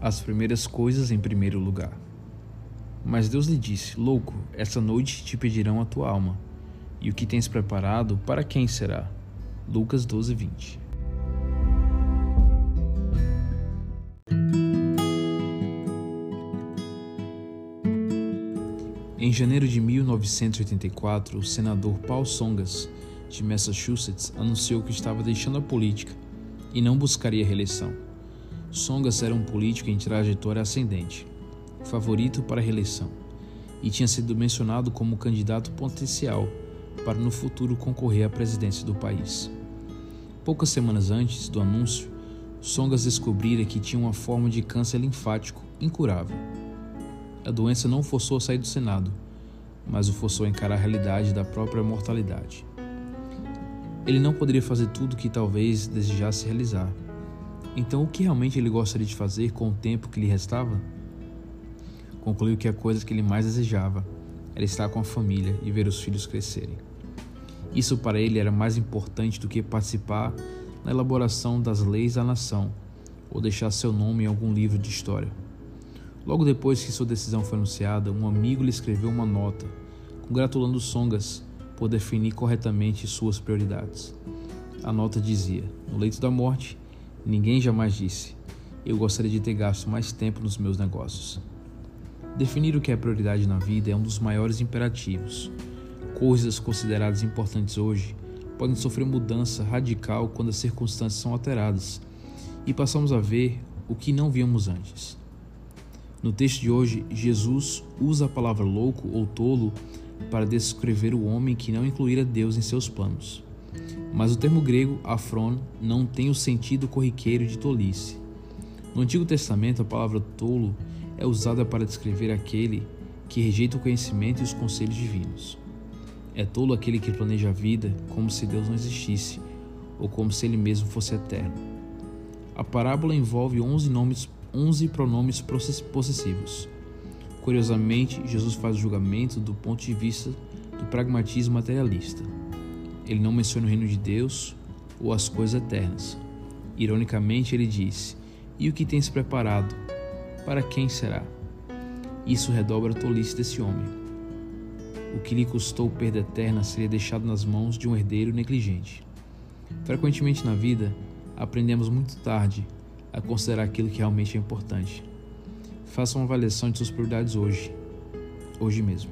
As primeiras coisas em primeiro lugar. Mas Deus lhe disse: Louco, essa noite te pedirão a tua alma. E o que tens preparado, para quem será? Lucas 12, 20. Em janeiro de 1984, o senador Paul Songas, de Massachusetts, anunciou que estava deixando a política e não buscaria reeleição. Songas era um político em trajetória ascendente, favorito para a reeleição, e tinha sido mencionado como candidato potencial para no futuro concorrer à presidência do país. Poucas semanas antes do anúncio, Songas descobrira que tinha uma forma de câncer linfático incurável. A doença não forçou a sair do Senado, mas o forçou a encarar a realidade da própria mortalidade. Ele não poderia fazer tudo o que talvez desejasse realizar. Então, o que realmente ele gostaria de fazer com o tempo que lhe restava? Concluiu que a coisa que ele mais desejava era estar com a família e ver os filhos crescerem. Isso para ele era mais importante do que participar na elaboração das leis da nação ou deixar seu nome em algum livro de história. Logo depois que sua decisão foi anunciada, um amigo lhe escreveu uma nota congratulando Songas por definir corretamente suas prioridades. A nota dizia: No leito da morte, ninguém jamais disse: Eu gostaria de ter gasto mais tempo nos meus negócios. Definir o que é prioridade na vida é um dos maiores imperativos. Coisas consideradas importantes hoje podem sofrer mudança radical quando as circunstâncias são alteradas e passamos a ver o que não víamos antes. No texto de hoje, Jesus usa a palavra louco ou tolo para descrever o homem que não incluíra Deus em seus planos. Mas o termo grego afron não tem o sentido corriqueiro de tolice. No Antigo Testamento, a palavra tolo é usada para descrever aquele que rejeita o conhecimento e os conselhos divinos. É tolo aquele que planeja a vida como se Deus não existisse ou como se ele mesmo fosse eterno. A parábola envolve 11 nomes 11 pronomes possessivos. Curiosamente, Jesus faz o julgamento do ponto de vista do pragmatismo materialista. Ele não menciona o reino de Deus ou as coisas eternas. Ironicamente, ele diz: E o que tens preparado? Para quem será? Isso redobra a tolice desse homem. O que lhe custou perda eterna seria deixado nas mãos de um herdeiro negligente. Frequentemente na vida, aprendemos muito tarde a considerar aquilo que realmente é importante. Faça uma avaliação de suas prioridades hoje, hoje mesmo.